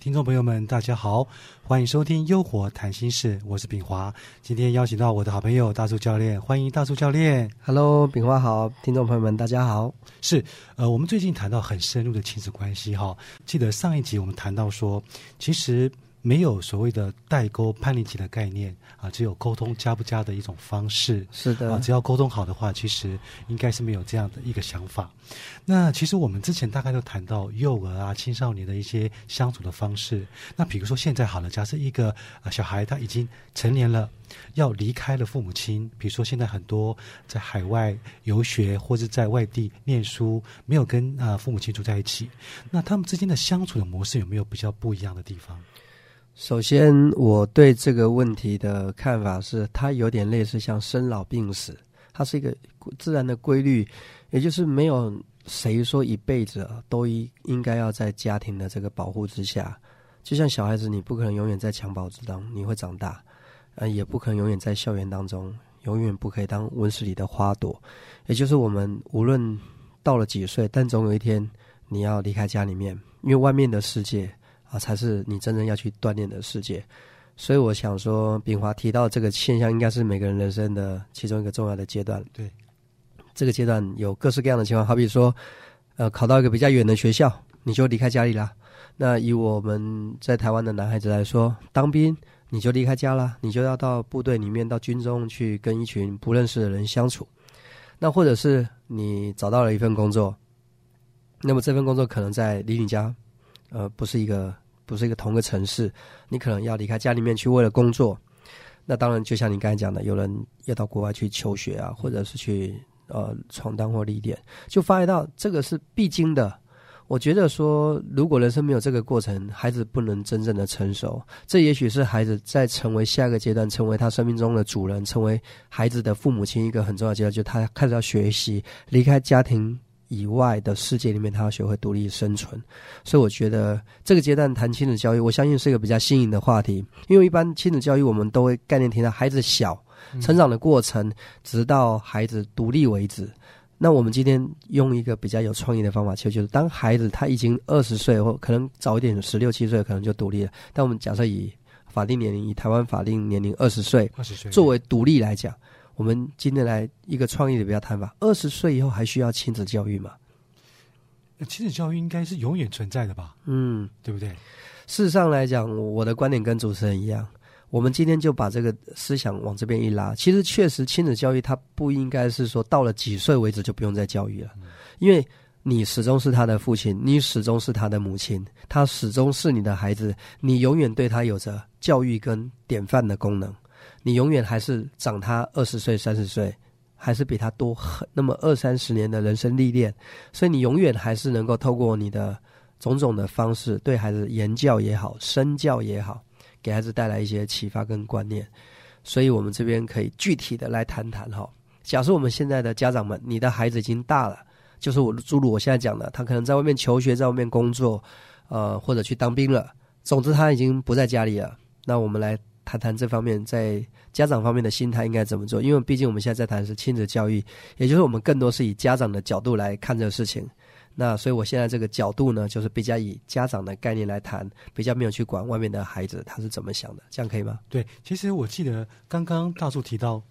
听众朋友们，大家好，欢迎收听《优活谈心事》，我是炳华。今天邀请到我的好朋友大树教练，欢迎大树教练。Hello，炳华好，听众朋友们大家好。是，呃，我们最近谈到很深入的亲子关系哈。记得上一集我们谈到说，其实没有所谓的代沟叛逆期的概念啊，只有沟通加不加的一种方式。是的，啊，只要沟通好的话，其实应该是没有这样的一个想法。那其实我们之前大概都谈到幼儿啊、青少年的一些相处的方式。那比如说现在好了，假设一个呃小孩他已经成年了，要离开了父母亲，比如说现在很多在海外游学或者在外地念书，没有跟啊、呃父母亲住在一起，那他们之间的相处的模式有没有比较不一样的地方？首先我对这个问题的看法是，它有点类似像生老病死，它是一个自然的规律，也就是没有谁说一辈子都应应该要在家庭的这个保护之下。就像小孩子，你不可能永远在襁褓之中，你会长大，呃，也不可能永远在校园当中，永远不可以当温室里的花朵。也就是我们无论到了几岁，但总有一天你要离开家里面，因为外面的世界啊，才是你真正要去锻炼的世界。所以我想说，炳华提到这个现象，应该是每个人人生的其中一个重要的阶段。对，这个阶段有各式各样的情况，好比说，呃，考到一个比较远的学校，你就离开家里啦。那以我们在台湾的男孩子来说，当兵你就离开家啦，你就要到部队里面、到军中去跟一群不认识的人相处。那或者是你找到了一份工作，那么这份工作可能在离你家，呃，不是一个不是一个同个城市，你可能要离开家里面去为了工作。那当然，就像你刚才讲的，有人要到国外去求学啊，或者是去呃闯荡或历练，就发觉到这个是必经的。我觉得说，如果人生没有这个过程，孩子不能真正的成熟。这也许是孩子在成为下一个阶段，成为他生命中的主人，成为孩子的父母亲一个很重要的阶段，就他开始要学习离开家庭以外的世界里面，他要学会独立生存。所以我觉得这个阶段谈亲子教育，我相信是一个比较新颖的话题，因为一般亲子教育我们都会概念提到孩子小成长的过程，直到孩子独立为止。那我们今天用一个比较有创意的方法，其实就是当孩子他已经二十岁或可能早一点，十六七岁可能就独立了。但我们假设以法定年龄，以台湾法定年龄二十岁二十岁作为独立来讲，我们今天来一个创意的比较谈法：二十岁以后还需要亲子教育吗？那亲子教育应该是永远存在的吧？嗯，对不对？事实上来讲，我的观点跟主持人一样。我们今天就把这个思想往这边一拉，其实确实亲子教育它不应该是说到了几岁为止就不用再教育了，因为你始终是他的父亲，你始终是他的母亲，他始终是你的孩子，你永远对他有着教育跟典范的功能，你永远还是长他二十岁、三十岁，还是比他多很那么二三十年的人生历练，所以你永远还是能够透过你的种种的方式，对孩子言教也好，身教也好。给孩子带来一些启发跟观念，所以我们这边可以具体的来谈谈哈。假设我们现在的家长们，你的孩子已经大了，就是我诸如我现在讲的，他可能在外面求学，在外面工作，呃，或者去当兵了。总之他已经不在家里了。那我们来谈谈这方面在家长方面的心态应该怎么做？因为毕竟我们现在在谈是亲子教育，也就是我们更多是以家长的角度来看这个事情。那所以，我现在这个角度呢，就是比较以家长的概念来谈，比较没有去管外面的孩子他是怎么想的，这样可以吗？对，其实我记得刚刚大树提到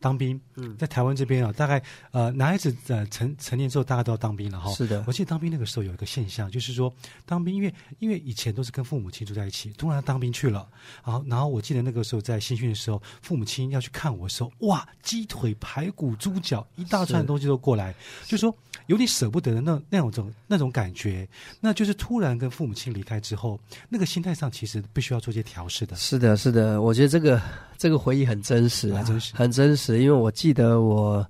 当兵，嗯，在台湾这边啊，大概呃男孩子呃成成年之后，大家都要当兵了哈。是的。我，记得当兵那个时候有一个现象，就是说当兵，因为因为以前都是跟父母亲住在一起，突然当兵去了，然后然后我记得那个时候在新训的时候，父母亲要去看我的时候，哇，鸡腿、排骨、猪脚一大串是东西都过来，就说有点舍不得的那那种种那种感觉，那就是突然跟父母亲离开之后，那个心态上其实必须要做一些调试的。是的，是的，我觉得这个这个回忆很真实、啊，很真实很真实。因为我记得我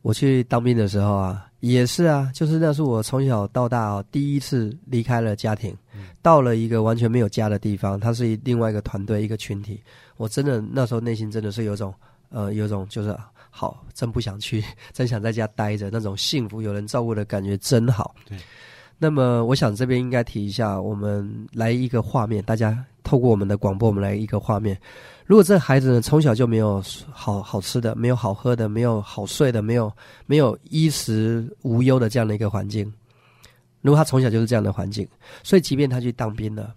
我去当兵的时候啊，也是啊，就是那是我从小到大哦第一次离开了家庭，到了一个完全没有家的地方，它是另外一个团队一个群体。我真的那时候内心真的是有种呃，有种就是好，真不想去，真想在家待着，那种幸福有人照顾的感觉真好。对。那么，我想这边应该提一下，我们来一个画面，大家透过我们的广播，我们来一个画面。如果这孩子呢从小就没有好好吃的，没有好喝的，没有好睡的，没有没有衣食无忧的这样的一个环境，如果他从小就是这样的环境，所以即便他去当兵了，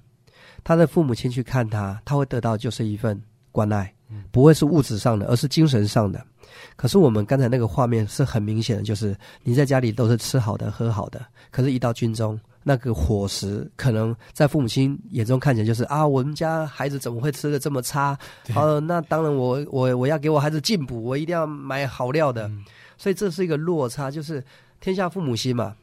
他的父母亲去看他，他会得到就是一份关爱，不会是物质上的，而是精神上的。可是我们刚才那个画面是很明显的，就是你在家里都是吃好的、喝好的，可是一到军中。那个伙食可能在父母亲眼中看起来就是啊，我们家孩子怎么会吃的这么差？好，那当然我我我要给我孩子进补，我一定要买好料的。所以这是一个落差，就是天下父母心嘛，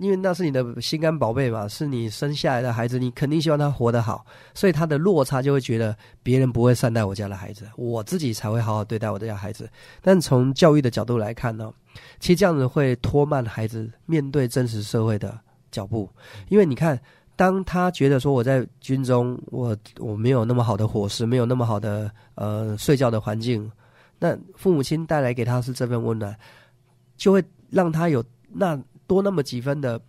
因为那是你的心肝宝贝嘛，是你生下来的孩子，你肯定希望他活得好，所以他的落差就会觉得别人不会善待我家的孩子，我自己才会好好对待我的家孩子。但从教育的角度来看呢，其实这样子会拖慢孩子面对真实社会的。脚步，因为你看，当他觉得说我在军中，我我没有那么好的伙食，没有那么好的呃睡觉的环境，那父母亲带来给他是这份温暖，就会让他有那多那么几分的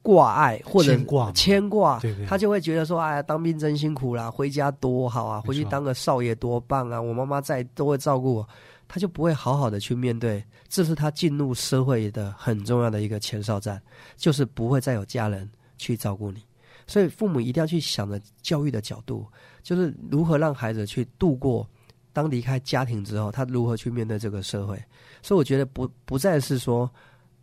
挂碍或者牵挂，牵挂，对对，他就会觉得说，哎呀，当兵真辛苦啦，回家多好啊，回去当个少爷多棒啊，我妈妈在都会照顾我。他就不会好好的去面对，这是他进入社会的很重要的一个前哨站，就是不会再有家人去照顾你，所以父母一定要去想着教育的角度，就是如何让孩子去度过当离开家庭之后，他如何去面对这个社会。所以我觉得不不再是说，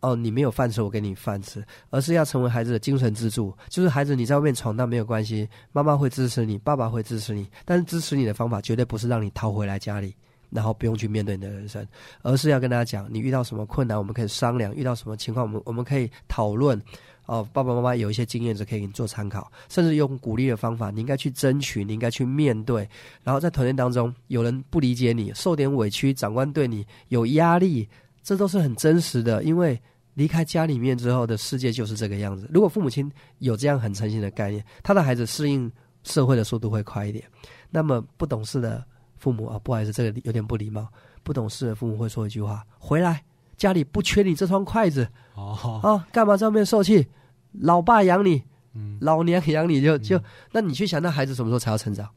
哦，你没有饭吃，我给你饭吃，而是要成为孩子的精神支柱。就是孩子你在外面闯荡没有关系，妈妈会支持你，爸爸会支持你，但是支持你的方法绝对不是让你逃回来家里。然后不用去面对你的人生，而是要跟大家讲，你遇到什么困难，我们可以商量；遇到什么情况，我们我们可以讨论。哦，爸爸妈妈有一些经验是可以给你做参考，甚至用鼓励的方法，你应该去争取，你应该去面对。然后在团队当中，有人不理解你，受点委屈，长官对你有压力，这都是很真实的。因为离开家里面之后的世界就是这个样子。如果父母亲有这样很诚信的概念，他的孩子适应社会的速度会快一点。那么不懂事的。父母啊，不好意思，这个有点不礼貌。不懂事的父母会说一句话：“回来，家里不缺你这双筷子。”哦，啊，干嘛在外面受气？老爸养你，嗯老娘养你，就就，那你去想，那孩子什么时候才要成长？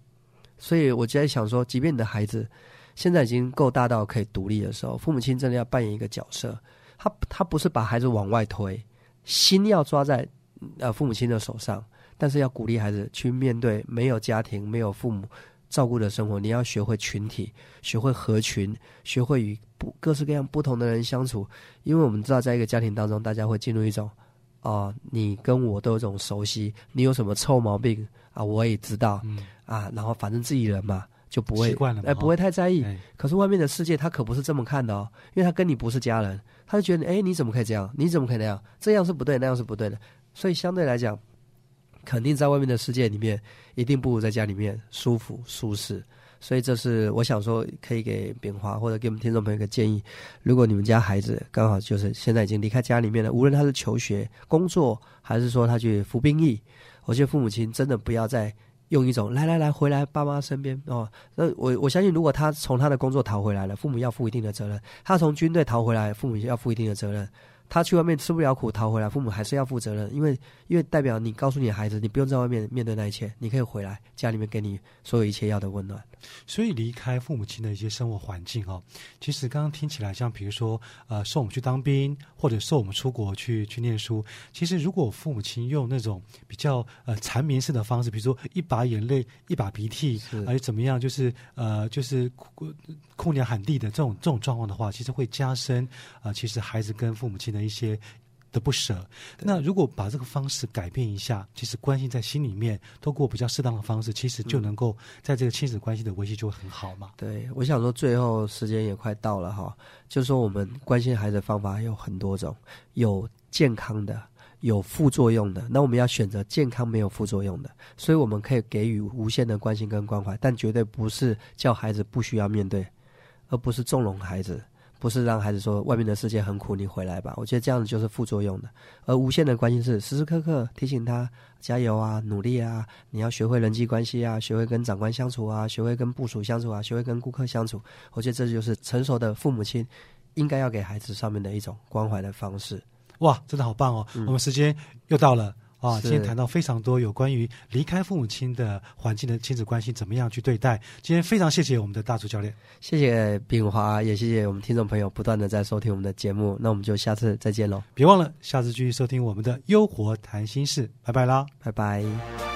所以我就在想说，即便你的孩子现在已经够大到可以独立的时候，父母亲真的要扮演一个角色。他他不是把孩子往外推，心要抓在呃父母亲的手上，但是要鼓励孩子去面对没有家庭、没有父母。照顾的生活，你要学会群体，学会合群，学会与不各式各样不同的人相处。因为我们知道，在一个家庭当中，大家会进入一种，哦，你跟我都有种熟悉，你有什么臭毛病啊，我也知道，啊，然后反正自己人嘛，就不会哎，不会太在意。可是外面的世界，他可不是这么看的哦，因为他跟你不是家人，他就觉得，哎，你怎么可以这样？你怎么可以那样？这样是不对，那样是不对的。所以相对来讲。肯定在外面的世界里面，一定不如在家里面舒服舒适。所以这是我想说，可以给炳华或者给我们听众朋友一个建议：如果你们家孩子刚好就是现在已经离开家里面了，无论他是求学、工作，还是说他去服兵役，我觉得父母亲真的不要再用一种“来来来，回来爸妈身边”哦。那我我相信，如果他从他的工作逃回来了，父母要负一定的责任；他从军队逃回来，父母要负一定的责任。他去外面吃不了苦，逃回来，父母还是要负责任，因为因为代表你告诉你的孩子，你不用在外面面对那一切，你可以回来家里面给你所有一切要的温暖。所以离开父母亲的一些生活环境哦，其实刚刚听起来像比如说呃送我们去当兵，或者送我们出国去去念书。其实如果父母亲用那种比较呃缠绵式的方式，比如说一把眼泪一把鼻涕，而怎么样，就是呃就是哭哭娘喊地的这种这种状况的话，其实会加深啊，其实孩子跟父母亲的。一些的不舍，那如果把这个方式改变一下，其实关系在心里面，透过比较适当的方式，其实就能够在这个亲子关系的维系就会很好嘛。对，我想说最后时间也快到了哈，就是说我们关心孩子的方法有很多种，有健康的，有副作用的，那我们要选择健康没有副作用的，所以我们可以给予无限的关心跟关怀，但绝对不是叫孩子不需要面对，而不是纵容孩子。不是让孩子说外面的世界很苦，你回来吧。我觉得这样子就是副作用的。而无限的关心是时时刻刻提醒他加油啊，努力啊，你要学会人际关系啊，学会跟长官相处啊，学会跟部属相处啊，学会跟顾客相处。我觉得这就是成熟的父母亲应该要给孩子上面的一种关怀的方式。哇，真的好棒哦！我们时间又到了。啊，今天谈到非常多有关于离开父母亲的环境的亲子关系怎么样去对待。今天非常谢谢我们的大厨教练。谢谢炳华，也谢谢我们听众朋友不断的在收听我们的节目。那我们就下次再见喽，别忘了下次继续收听我们的《优活谈心事》，拜拜啦。拜拜。